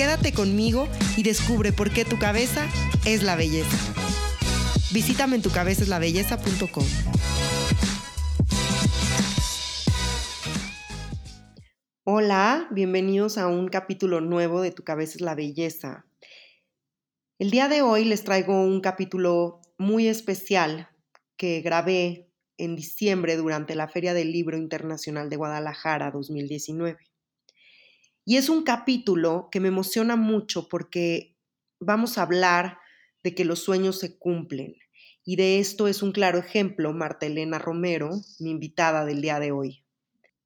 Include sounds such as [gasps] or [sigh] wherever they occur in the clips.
Quédate conmigo y descubre por qué tu cabeza es la belleza. Visítame en tucabezaslabelleza.com. Hola, bienvenidos a un capítulo nuevo de Tu cabeza es la belleza. El día de hoy les traigo un capítulo muy especial que grabé en diciembre durante la Feria del Libro Internacional de Guadalajara 2019. Y es un capítulo que me emociona mucho porque vamos a hablar de que los sueños se cumplen. Y de esto es un claro ejemplo Marta Elena Romero, mi invitada del día de hoy.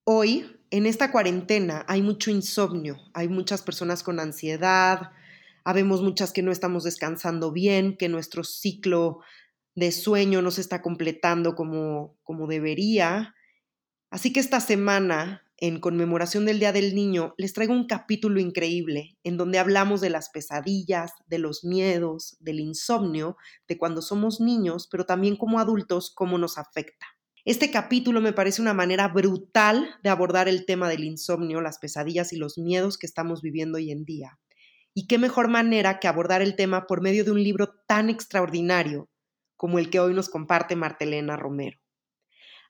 Hoy, en esta cuarentena, hay mucho insomnio, hay muchas personas con ansiedad, habemos muchas que no estamos descansando bien, que nuestro ciclo de sueño no se está completando como, como debería. Así que esta semana en conmemoración del Día del Niño, les traigo un capítulo increíble en donde hablamos de las pesadillas, de los miedos, del insomnio, de cuando somos niños, pero también como adultos, cómo nos afecta. Este capítulo me parece una manera brutal de abordar el tema del insomnio, las pesadillas y los miedos que estamos viviendo hoy en día. Y qué mejor manera que abordar el tema por medio de un libro tan extraordinario como el que hoy nos comparte Martelena Romero.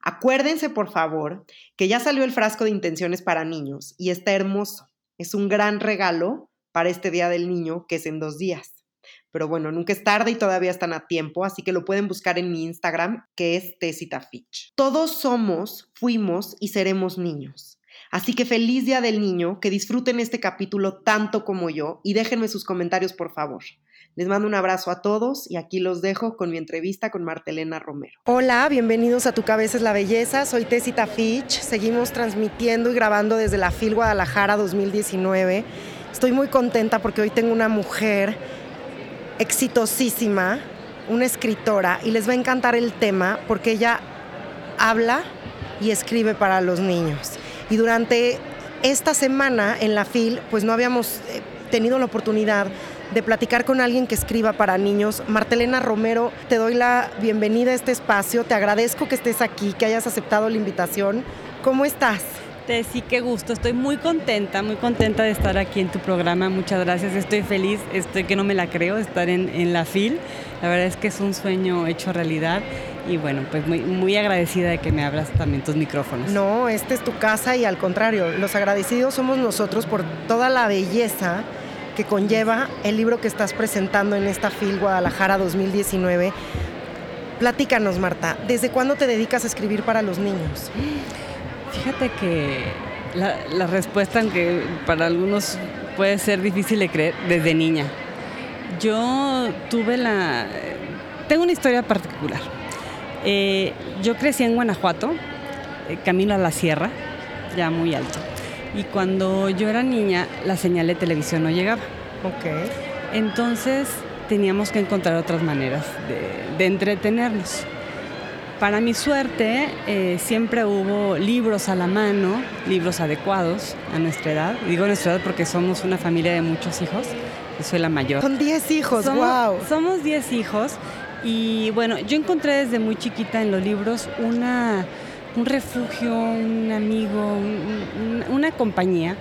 Acuérdense, por favor, que ya salió el frasco de intenciones para niños y está hermoso. Es un gran regalo para este Día del Niño, que es en dos días. Pero bueno, nunca es tarde y todavía están a tiempo, así que lo pueden buscar en mi Instagram, que es Fitch. Todos somos, fuimos y seremos niños. Así que feliz Día del Niño, que disfruten este capítulo tanto como yo y déjenme sus comentarios, por favor. Les mando un abrazo a todos y aquí los dejo con mi entrevista con Martelena Romero. Hola, bienvenidos a Tu Cabeza es la Belleza. Soy Tessita Fitch. Seguimos transmitiendo y grabando desde la FIL Guadalajara 2019. Estoy muy contenta porque hoy tengo una mujer exitosísima, una escritora, y les va a encantar el tema porque ella habla y escribe para los niños. Y durante esta semana en la FIL, pues no habíamos eh, tenido la oportunidad de platicar con alguien que escriba para niños. Martelena Romero, te doy la bienvenida a este espacio. Te agradezco que estés aquí, que hayas aceptado la invitación. ¿Cómo estás? sí, qué gusto. Estoy muy contenta, muy contenta de estar aquí en tu programa. Muchas gracias. Estoy feliz, estoy que no me la creo, estar en, la FIL. La verdad es que es un sueño hecho realidad. Y bueno, pues muy, muy agradecida de que me abras también tus micrófonos. No, esta es tu casa y al contrario, los agradecidos somos nosotros por toda la belleza que conlleva el libro que estás presentando en esta FIL Guadalajara 2019. Platícanos, Marta, ¿desde cuándo te dedicas a escribir para los niños? Fíjate que la, respuesta, aunque para algunos puede ser difícil de creer, desde niña. Yo tuve la... Tengo una historia particular. Eh, yo crecí en Guanajuato, eh, camino a la sierra, ya muy alto. Y cuando yo era niña, la señal de televisión no llegaba. Ok. Entonces teníamos que encontrar otras maneras de, entretenernos. Para mi suerte, eh, siempre hubo libros a la mano, libros adecuados a nuestra edad. Digo nuestra edad porque somos una familia de muchos hijos. Yo soy la mayor. Son 10 hijos, wow. Somos 10 hijos. Y bueno, yo encontré desde muy chiquita en los libros una un refugio, un amigo, una compañía.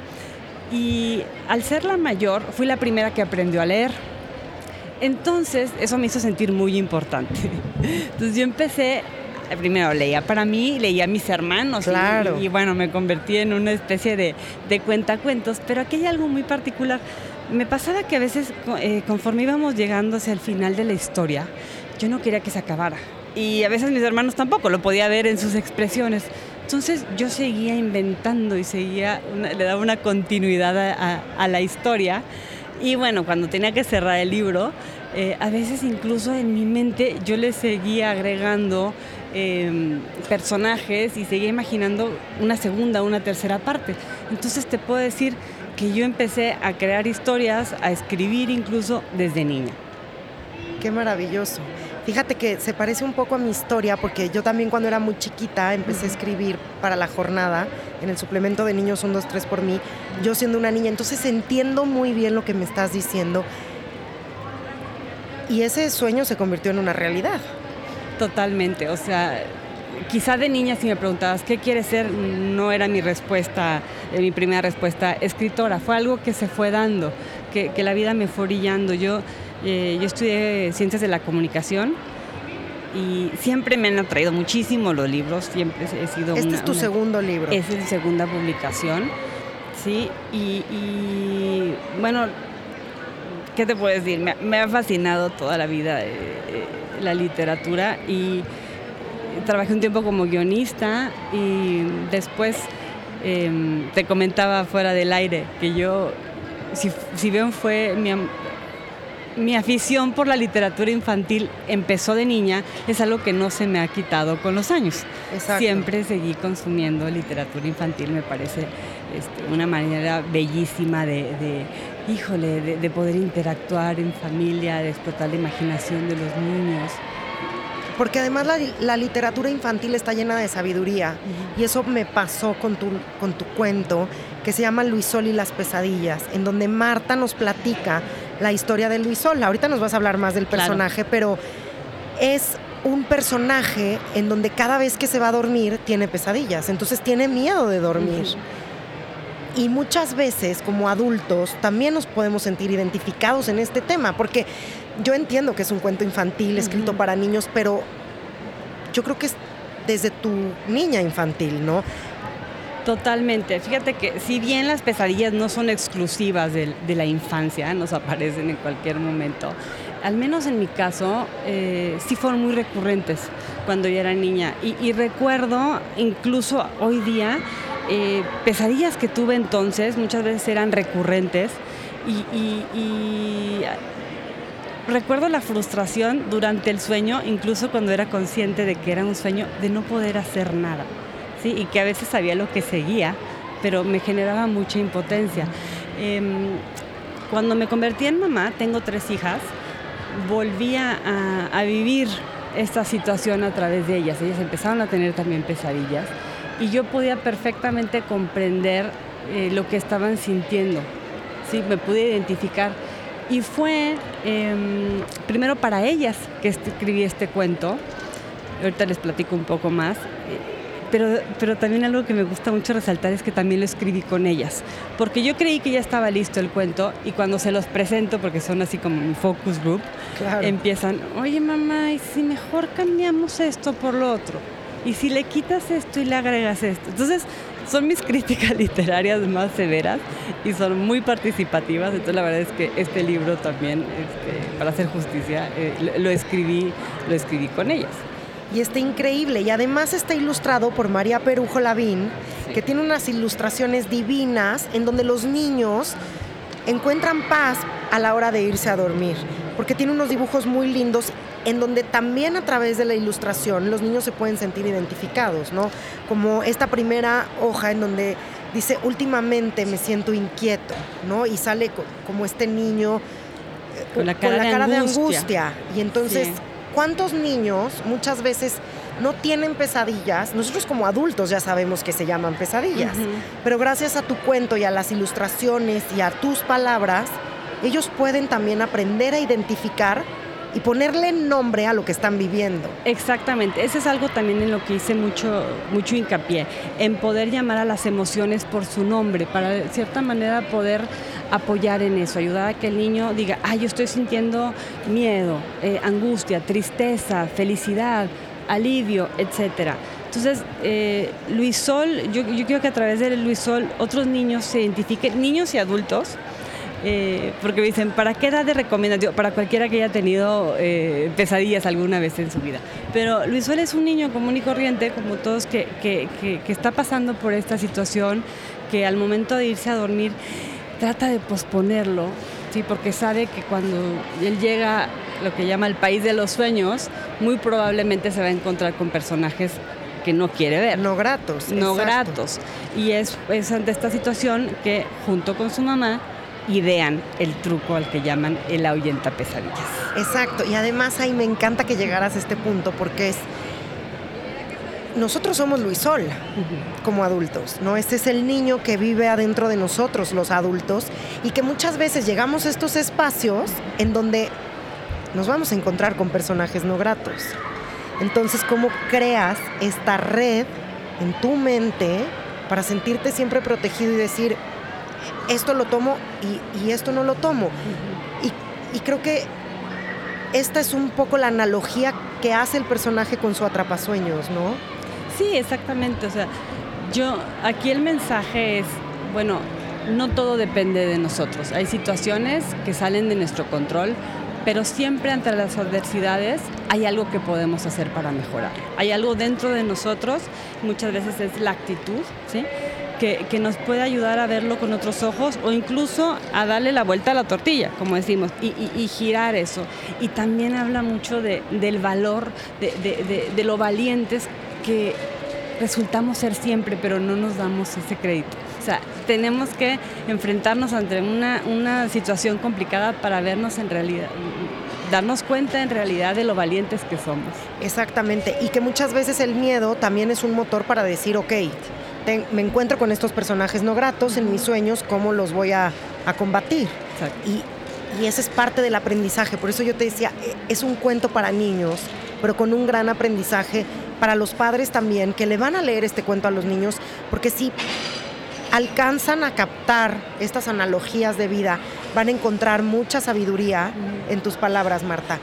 Y al ser la mayor, fui la primera que aprendió a leer. Entonces, eso me hizo sentir muy importante. Entonces yo empecé, primero leía para mí, leía a mis hermanos. Claro. Y, bueno, me convertí en una especie de, de cuentacuentos. Pero aquí hay algo muy particular. Me pasaba que a veces, eh, conforme íbamos llegando hacia el final de la historia, yo no quería que se acabara y a veces mis hermanos tampoco, lo podía ver en sus expresiones. Entonces yo seguía inventando y seguía, le daba una continuidad a, la historia. Y bueno, cuando tenía que cerrar el libro, eh, a veces incluso en mi mente yo le seguía agregando em, personajes y seguía imaginando una segunda, una tercera parte. Entonces te puedo decir que yo empecé a crear historias, a escribir incluso desde niña. Qué maravilloso. Fíjate que se parece un poco a mi historia porque yo también cuando era muy chiquita empecé a escribir para la jornada en el suplemento de Niños 1, 2, 3 por mí, yo siendo una niña. Entonces entiendo muy bien lo que me estás diciendo y ese sueño se convirtió en una realidad. Totalmente, o sea, quizá de niña si me preguntabas qué quieres ser, no era mi respuesta, eh, mi primera respuesta, escritora, fue algo que se fue dando, que, que la vida me fue brillando. Yo eh, yo estudié ciencias de la comunicación y siempre me han atraído muchísimo los libros, siempre he sido... Este es tu segundo libro. Es mi segunda publicación, sí, y, bueno, ¿qué te puedo decir? Me, ha fascinado toda la vida eh, eh, la literatura y trabajé un tiempo como guionista y después em, te comentaba fuera del aire que yo, si, si bien fue mi, mi afición por la literatura infantil empezó de niña, es algo que no se me ha quitado con los años. Siempre seguí consumiendo literatura infantil, me parece este, una manera bellísima de, híjole, de, poder interactuar en familia, de explotar la imaginación de los niños. Porque además la, literatura infantil está llena de sabiduría y eso me pasó con tu, con tu cuento que se llama Luis Sol y las pesadillas, en donde Marta nos platica la historia de Luis Sol. Ahorita nos vas a hablar más del personaje, pero es un personaje en donde cada vez que se va a dormir tiene pesadillas, entonces tiene miedo de dormir. Y muchas veces como adultos también nos podemos sentir identificados en este tema, porque yo entiendo que es un cuento infantil escrito para niños, pero yo creo que es desde tu niña infantil, ¿no? Totalmente. Fíjate que si bien las pesadillas no son exclusivas de, la infancia, nos aparecen en cualquier momento, al menos en mi caso, eh, sí fueron muy recurrentes cuando yo era niña. Y, recuerdo, incluso hoy día, eh, pesadillas que tuve entonces, muchas veces eran recurrentes. y recuerdo la frustración durante el sueño, incluso cuando era consciente de que era un sueño, de no poder hacer nada y que a veces sabía lo que seguía, pero me generaba mucha impotencia. Em, cuando me convertí en mamá, tengo tres hijas, volví a, vivir esta situación a través de ellas. Ellas empezaron a tener también pesadillas y yo podía perfectamente comprender eh, lo que estaban sintiendo. ¿sí? Me pude identificar. Y fue em, primero para ellas que escribí este cuento. Ahorita les platico un poco más. Pero, pero también algo que me gusta mucho resaltar es que también lo escribí con ellas, porque yo creí que ya estaba listo el cuento y cuando se los presento, porque son así como mi focus group, empiezan, oye mamá, ¿y si mejor cambiamos esto por lo otro? ¿Y si le quitas esto y le agregas esto? Entonces, son mis [laughs] críticas literarias más severas y son muy participativas. Entonces la verdad es que este libro también, este, para hacer justicia, eh, lo, escribí, lo escribí con ellas y está increíble. Y además está ilustrado por María Perujo Lavín, que tiene unas ilustraciones divinas en donde los niños encuentran paz a la hora de irse a dormir, porque tiene unos dibujos muy lindos en donde también a través de la ilustración los niños se pueden sentir identificados, ¿no? Como esta primera hoja en donde dice, últimamente me siento inquieto, ¿no? Y sale como este niño eh, con la cara, de, angustia. Y entonces... ¿Cuántos niños muchas veces no tienen pesadillas? Nosotros como adultos ya sabemos que se llaman pesadillas, pero gracias a tu cuento y a las ilustraciones y a tus palabras, ellos pueden también aprender a identificar y ponerle nombre a lo que están viviendo. Exactamente, eso es algo también en lo que hice mucho, mucho hincapié, en poder llamar a las emociones por su nombre, para de cierta manera poder apoyar en eso, ayudar a que el niño diga, ah, yo estoy sintiendo miedo, eh, angustia, tristeza, felicidad, alivio, etcétera. Entonces, eh, Luis Sol, yo, yo quiero que a través de Luis Sol otros niños se identifiquen, niños y adultos, eh, porque me dicen, ¿para qué edad de recomendación? Para cualquiera que haya tenido eh, pesadillas alguna vez en su vida. Pero Luis Suárez es un niño común y corriente, como todos, que, que, que, está pasando por esta situación, que al momento de irse a dormir trata de posponerlo, ¿sí? porque sabe que cuando él llega lo que llama el país de los sueños, muy probablemente se va a encontrar con personajes que no quiere ver. No gratos. No gratos. Y es, es ante esta situación que junto con su mamá idean el truco al que llaman el ahuyenta pesadillas. Exacto, y además ahí me encanta que llegaras a este punto porque es nosotros somos Luis Sol como adultos, ¿no? Este es el niño que vive adentro de nosotros, los adultos, y que muchas veces llegamos a estos espacios en donde nos vamos a encontrar con personajes no gratos. Entonces, ¿cómo creas esta red en tu mente para sentirte siempre protegido y decir, esto lo tomo y, esto no lo tomo? y creo que esta es un poco la analogía que hace el personaje con su atrapasueños, ¿no? Sí, exactamente. O sea, yo, aquí el mensaje es, bueno, no todo depende de nosotros. Hay situaciones que salen de nuestro control, pero siempre ante las adversidades hay algo que podemos hacer para mejorar. Hay algo dentro de nosotros, muchas veces es la actitud, ¿sí? Que, nos puede ayudar a verlo con otros ojos o incluso a darle la vuelta a la tortilla, como decimos, y, girar eso. Y también habla mucho del valor, de, de lo valientes que resultamos ser siempre, pero no nos damos ese crédito. O sea, tenemos que enfrentarnos ante una, situación complicada para vernos en realidad, darnos cuenta en realidad de lo valientes que somos. Exactamente, y que muchas veces el miedo también es un motor para decir, ok, me encuentro con estos personajes no gratos en mis sueños, ¿cómo los voy a, combatir? Y, y ese es parte del aprendizaje, por eso yo te decía, e, es un cuento para niños, pero con un gran aprendizaje para los padres también, que le van a leer este cuento a los niños, porque si alcanzan a captar estas analogías de vida, van a encontrar mucha sabiduría en tus palabras, Marta.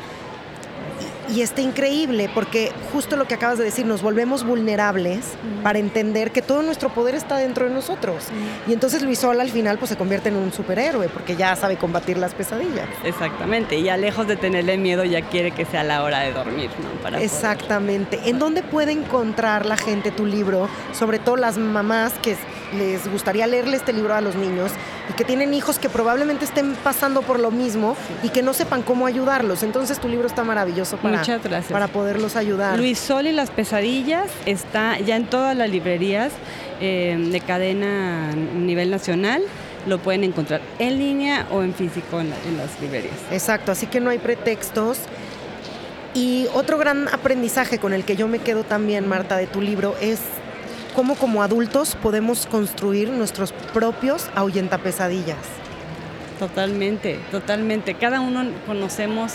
Y está increíble porque justo lo que acabas de decir, nos volvemos vulnerables para entender que todo nuestro poder está dentro de nosotros. Y entonces Luis Sol al final pues se convierte en un superhéroe porque ya sabe combatir las pesadillas. Exactamente, y ya lejos de tenerle miedo ya quiere que sea la hora de dormir, ¿no? Para Exactamente. ¿En dónde puede encontrar la gente tu libro? Sobre todo las mamás que les gustaría leerle este libro a los niños y que tienen hijos que probablemente estén pasando por lo mismo y que no sepan cómo ayudarlos. Entonces tu libro está maravilloso para, para poderlos ayudar. Luis Sol y las pesadillas está ya en todas las librerías eh, de cadena a nivel nacional lo pueden encontrar en línea o en físico en, en, las librerías. Exacto, así que no hay pretextos. Y otro gran aprendizaje con el que yo me quedo también, Marta, de tu libro es cómo como adultos podemos construir nuestros propios ahuyentapesadillas. Totalmente, totalmente. Cada uno conocemos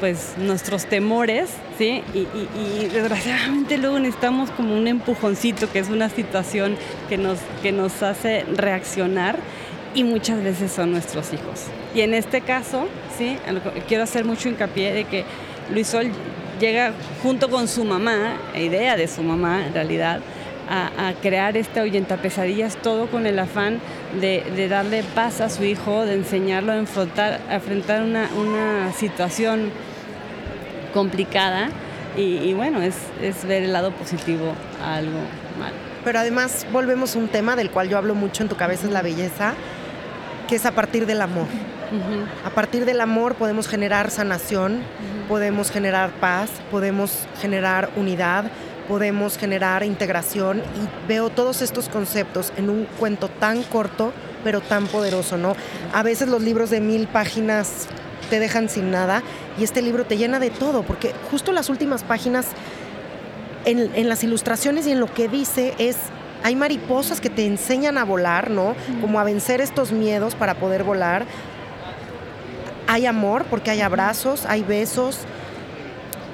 pues nuestros temores, ¿sí? Y, desgraciadamente luego necesitamos como un empujoncito, que es una situación que nos, que nos hace reaccionar y muchas veces son nuestros hijos. Y en este caso, ¿sí? Quiero hacer mucho hincapié de que Luis Sol llega junto con su mamá, idea de su mamá en realidad, a, crear este ahuyenta pesadillas, todo con el afán de, darle paz a su hijo, de enseñarlo a enfrentar, a enfrentar una, situación complicada y, bueno, es, ver el lado positivo a algo malo. Pero además volvemos a un tema del cual yo hablo mucho en tu cabeza es la belleza, que es a partir del amor. A partir del amor podemos generar sanación, podemos generar paz, podemos generar unidad, podemos generar integración y veo todos estos conceptos en un cuento tan corto pero tan poderoso, ¿no? A veces los libros de mil páginas te dejan sin nada y este libro te llena de todo, porque justo las últimas páginas en, las ilustraciones y en lo que dice es hay mariposas que te enseñan a volar, ¿no? Como a vencer estos miedos para poder volar. Hay amor porque hay abrazos, hay besos,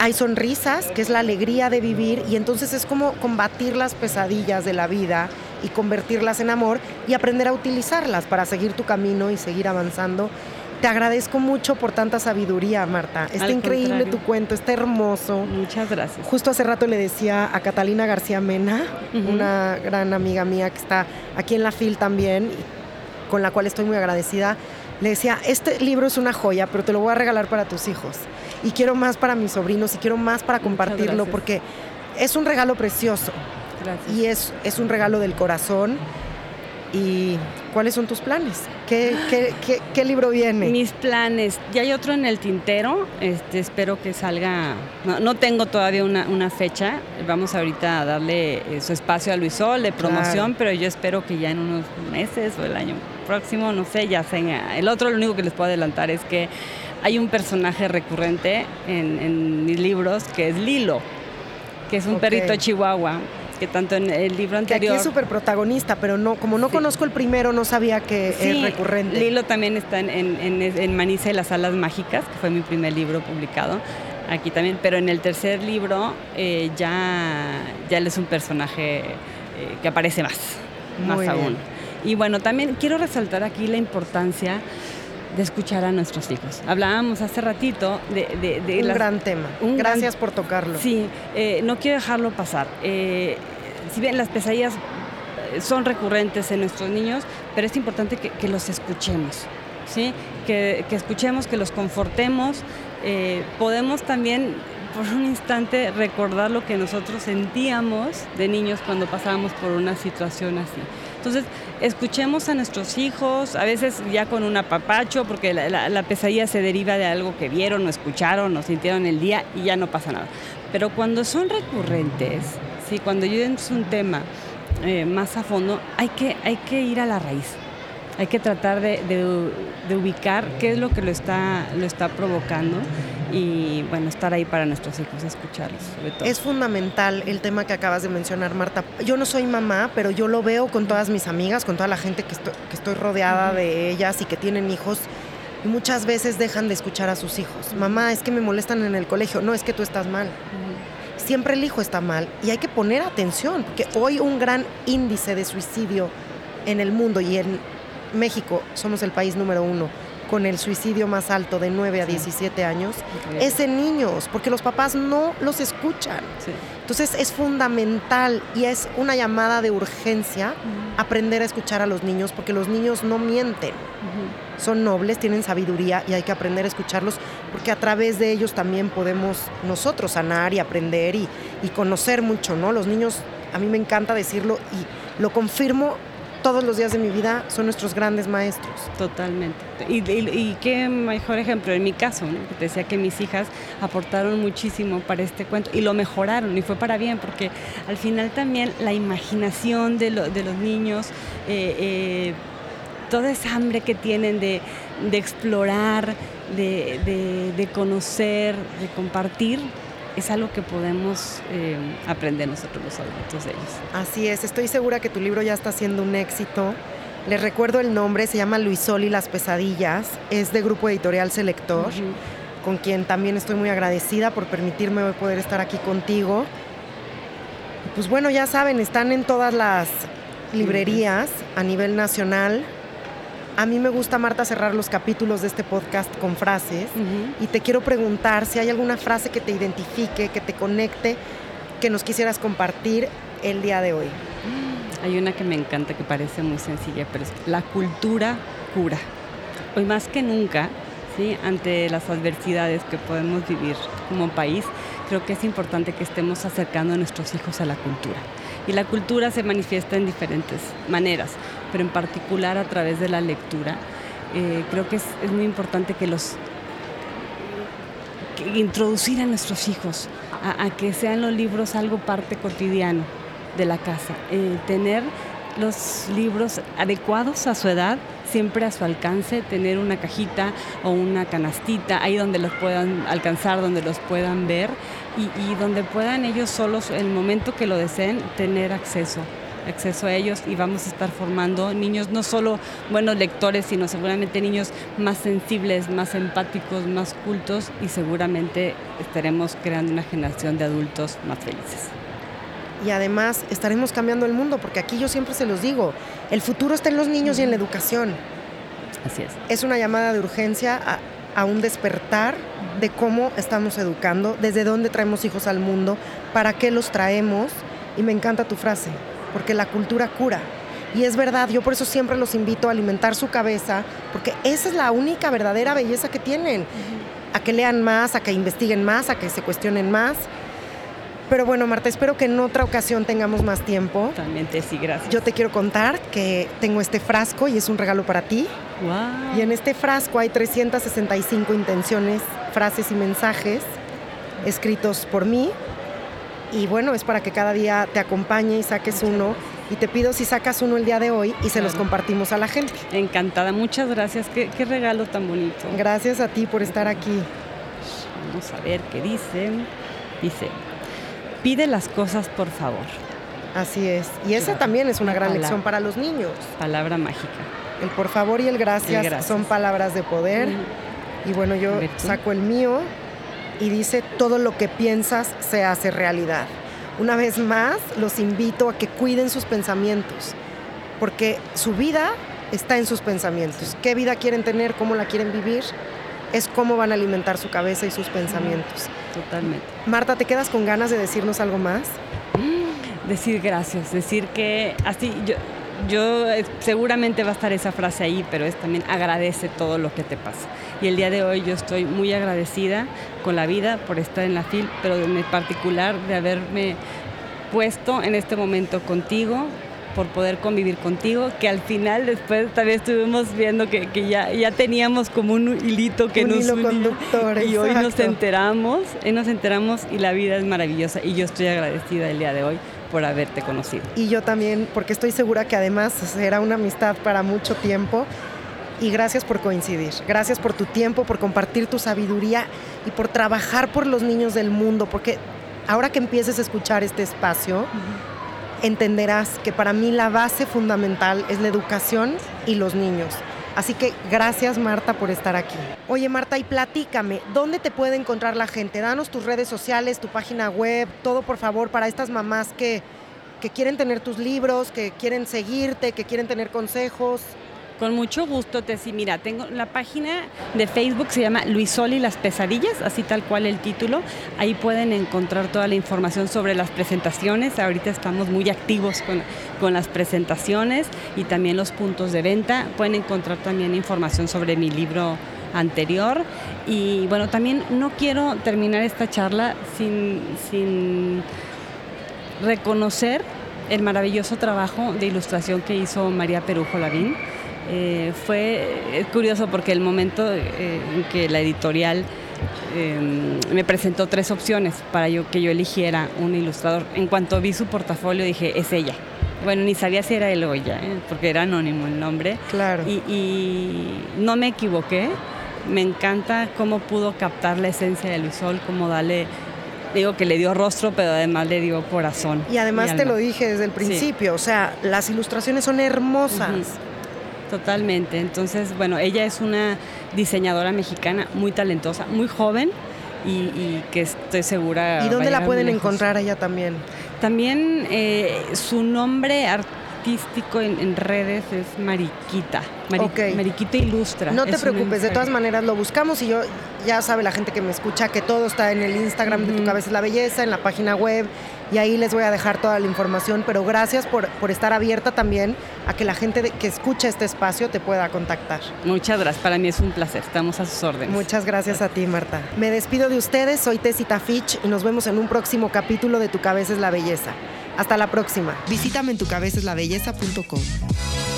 hay sonrisas, que es la alegría de vivir, y entonces es como combatir las pesadillas de la vida y convertirlas en amor y aprender a utilizarlas para seguir tu camino y seguir avanzando. Te agradezco mucho por tanta sabiduría, Marta. Está increíble tu cuento, está hermoso. Muchas gracias. Justo hace rato le decía a Catalina García Mena, una gran amiga mía que está aquí en la FIL también, con la cual estoy muy agradecida. Le decía, este libro es una joya, pero te lo voy a regalar para tus hijos y quiero más para mis sobrinos y quiero más para compartirlo porque es un regalo precioso. Y es, es un regalo del corazón y ¿cuáles son tus planes? ¿Qué, qué, libro viene? Mis planes, ya hay otro en el tintero, este, espero que salga, no, tengo todavía una, fecha, vamos ahorita a darle eh, su espacio a Luis Sol de promoción, pero yo espero que ya en unos meses o el año próximo, no sé, ya sea. El otro, lo único que les puedo adelantar es que hay un personaje recurrente en, mis libros que es Lilo, que es un perrito chihuahua que tanto en el libro anterior... Que aquí es súper protagonista, pero no, como no conozco el primero, no sabía que es recurrente. Lilo también está en, en, en Manice y las alas mágicas, que fue mi primer libro publicado aquí también, pero en el tercer libro eh, ya, ya él es un personaje eh, que aparece más, más aún. Y bueno, también quiero resaltar aquí la importancia de escuchar a nuestros hijos. Hablábamos hace ratito de... un gran tema. Gracias por tocarlo. Sí, eh, no quiero dejarlo pasar. Eh, si bien las pesadillas eh, son recurrentes en nuestros niños, pero es importante que, los escuchemos. ¿sí? Que, escuchemos, que los confortemos. podemos también por un instante recordar lo que nosotros sentíamos de niños cuando pasábamos por una situación así. Entonces, escuchemos a nuestros hijos, a veces ya con un apapacho, porque la, pesadilla se deriva de algo que vieron o escucharon o sintieron el día y ya no pasa nada. Pero cuando son recurrentes, ¿sí? cuando es un tema eh, más a fondo, hay que, hay que ir a la raíz. Hay que tratar de, ubicar qué es lo que lo está, lo está provocando y bueno, estar ahí para nuestros hijos, escucharlos sobre todo. Es fundamental el tema que acabas de mencionar, Marta. Yo no soy mamá, pero yo lo veo con todas mis amigas, con toda la gente que estoy, rodeada de ellas y que tienen hijos. Y muchas veces dejan de escuchar a sus hijos. Mamá, es que me molestan en el colegio. No, es que tú estás mal. Siempre el hijo está mal y hay que poner atención, porque hoy un gran índice de suicidio en el mundo y en México somos el país número uno con el suicidio más alto de 9 a 17 años es en niños, porque los papás no los escuchan. Entonces es fundamental y es una llamada de urgencia aprender a escuchar a los niños, porque los niños no mienten. Son nobles, tienen sabiduría y hay que aprender a escucharlos, porque a través de ellos también podemos nosotros sanar y aprender y, y conocer mucho, ¿no? Los niños, a mí me encanta decirlo y lo confirmo todos los días de mi vida son nuestros grandes maestros. Totalmente. Y, qué mejor ejemplo en mi caso, te decía que mis hijas aportaron muchísimo para este cuento y lo mejoraron y fue para bien, porque al final también la imaginación de, los niños, eh, eh, toda esa hambre que tienen de, explorar, de conocer, de compartir, es algo que podemos eh, aprender nosotros los adultos de ellos. Así es, estoy segura que tu libro ya está siendo un éxito. Les recuerdo el nombre, se llama Luis Sol y las pesadillas, es de Grupo Editorial Selector, con quien también estoy muy agradecida por permitirme hoy poder estar aquí contigo. Pues bueno, ya saben, están en todas las librerías a nivel nacional. A mí me gusta, Marta, cerrar los capítulos de este podcast con frases y te quiero preguntar si hay alguna frase que te identifique, que te conecte, que nos quisieras compartir el día de hoy. Hay una que me encanta, que parece muy sencilla, pero es la cultura cura. Hoy más que nunca, ¿sí? ante las adversidades que podemos vivir como país, creo que es importante que estemos acercando a nuestros hijos a la cultura. Y la cultura se manifiesta en diferentes maneras, pero en particular a través de la lectura. Eh, creo que es, muy importante que los introducir a nuestros hijos a, que sean los libros algo parte cotidiano de la casa, eh, tener los libros adecuados a su edad, siempre a su alcance, tener una cajita o una canastita ahí donde los puedan alcanzar, donde los puedan ver y, donde puedan ellos solos, el momento que lo deseen, tener acceso acceso a ellos y vamos a estar formando niños no solo buenos lectores, sino seguramente niños más sensibles, más empáticos, más cultos y seguramente estaremos creando una generación de adultos más felices. Y además estaremos cambiando el mundo, porque aquí yo siempre se los digo, el futuro está en los niños y en la educación. Así es. Es una llamada de urgencia a, un despertar de cómo estamos educando, desde dónde traemos hijos al mundo, para qué los traemos. Y me encanta tu frase, porque la cultura cura. Y es verdad, yo por eso siempre los invito a alimentar su cabeza, porque esa es la única verdadera belleza que tienen. A que lean más, a que investiguen más, a que se cuestionen más. Pero bueno, Marta, espero que en otra ocasión tengamos más tiempo. También te sí, gracias. Yo te quiero contar que tengo este frasco y es un regalo para ti. Wow. Y en este frasco hay 365 intenciones, frases y mensajes escritos por mí. Y bueno, es para que cada día te acompañe y saques uno. Y te pido si sacas uno el día de hoy y se los compartimos a la gente. Encantada, muchas gracias. Qué, qué regalo tan bonito. Gracias a ti por estar aquí. Vamos a ver qué dicen. Dice, pide las cosas por favor. Así es. Y esa también es una gran Palabra. lección para los niños. Palabra mágica. El por favor y el gracias, El gracias. son palabras de poder. Y bueno, yo saco el mío y dice, todo lo que piensas se hace realidad. Una vez más, los invito a que cuiden sus pensamientos, porque su vida está en sus pensamientos. ¿Qué vida quieren tener? ¿Cómo la quieren vivir? Es cómo van a alimentar su cabeza y sus pensamientos. Totalmente. Marta, ¿te quedas con ganas de decirnos algo más? [gasps] Decir gracias, decir que así yo, yo eh, seguramente va a estar esa frase ahí, pero es también agradece todo lo que te pasa. Y el día de hoy yo estoy muy agradecida con la vida por estar en la FIL, pero en particular de haberme puesto en este momento contigo, por poder convivir contigo, que al final después también estuvimos viendo que, que ya, ya teníamos como un hilito que Un nos hilo unía. conductor, y hoy nos exacto. enteramos, hoy nos enteramos y la vida es maravillosa y yo estoy agradecida el día de hoy por haberte conocido. Y yo también, porque estoy segura que además será una amistad para mucho tiempo. Y gracias por coincidir. Gracias por tu tiempo, por compartir tu sabiduría y por trabajar por los niños del mundo. Porque ahora que empieces a escuchar este espacio, entenderás que para mí la base fundamental es la educación y los niños. Así que gracias Marta por estar aquí. Oye Marta, y platícame, ¿dónde te puede encontrar la gente? Danos tus redes sociales, tu página web, todo por favor para estas mamás que, que quieren tener tus libros, que quieren seguirte, que quieren tener consejos. Con mucho gusto, Tessy. Mira, tengo la página de Facebook, se llama Luisol y las pesadillas, así tal cual el título. Ahí pueden encontrar toda la información sobre las presentaciones. Ahorita estamos muy activos con, con las presentaciones y también los puntos de venta. Pueden encontrar también información sobre mi libro anterior. Y bueno, también no quiero terminar esta charla sin, sin reconocer el maravilloso trabajo de ilustración que hizo María Perujo Lavín. Eh, fue es curioso porque el momento eh, en que la editorial eh, me presentó tres opciones para yo, que yo eligiera un ilustrador, en cuanto vi su portafolio dije, es ella. Bueno, ni sabía si era él o ella, ¿eh? porque era anónimo el nombre. Claro. Y, y no me equivoqué. Me encanta cómo pudo captar la esencia de Luisol, cómo darle, digo que le dio rostro, pero además le dio corazón. Y además te lo dije desde el principio, o sea, las ilustraciones son hermosas. Ujú. Totalmente. Entonces, bueno, ella es una diseñadora mexicana muy talentosa, muy joven y, y que estoy segura. ¿Y dónde la pueden encontrar ella también? También eh, su nombre artístico en, en redes es Mariquita. Mari-. Mariquita Ilustra. No te preocupes, de todas maneras lo buscamos y yo ya sabe la gente que me escucha que todo está en el Instagram de Tu. Cabeza es la Belleza, en la página web y ahí les voy a dejar toda la información, pero gracias por, por estar abierta también a que la gente de- que escucha este espacio te pueda contactar. Muchas gracias. Para mí es un placer. Estamos a sus órdenes. Muchas gracias a ti, Marta. Me despido de ustedes, soy Tessita Fitch y nos vemos en un próximo capítulo de Tu Cabeza es la Belleza. Hasta la próxima. Visítame en tucabezaslabelleza.com.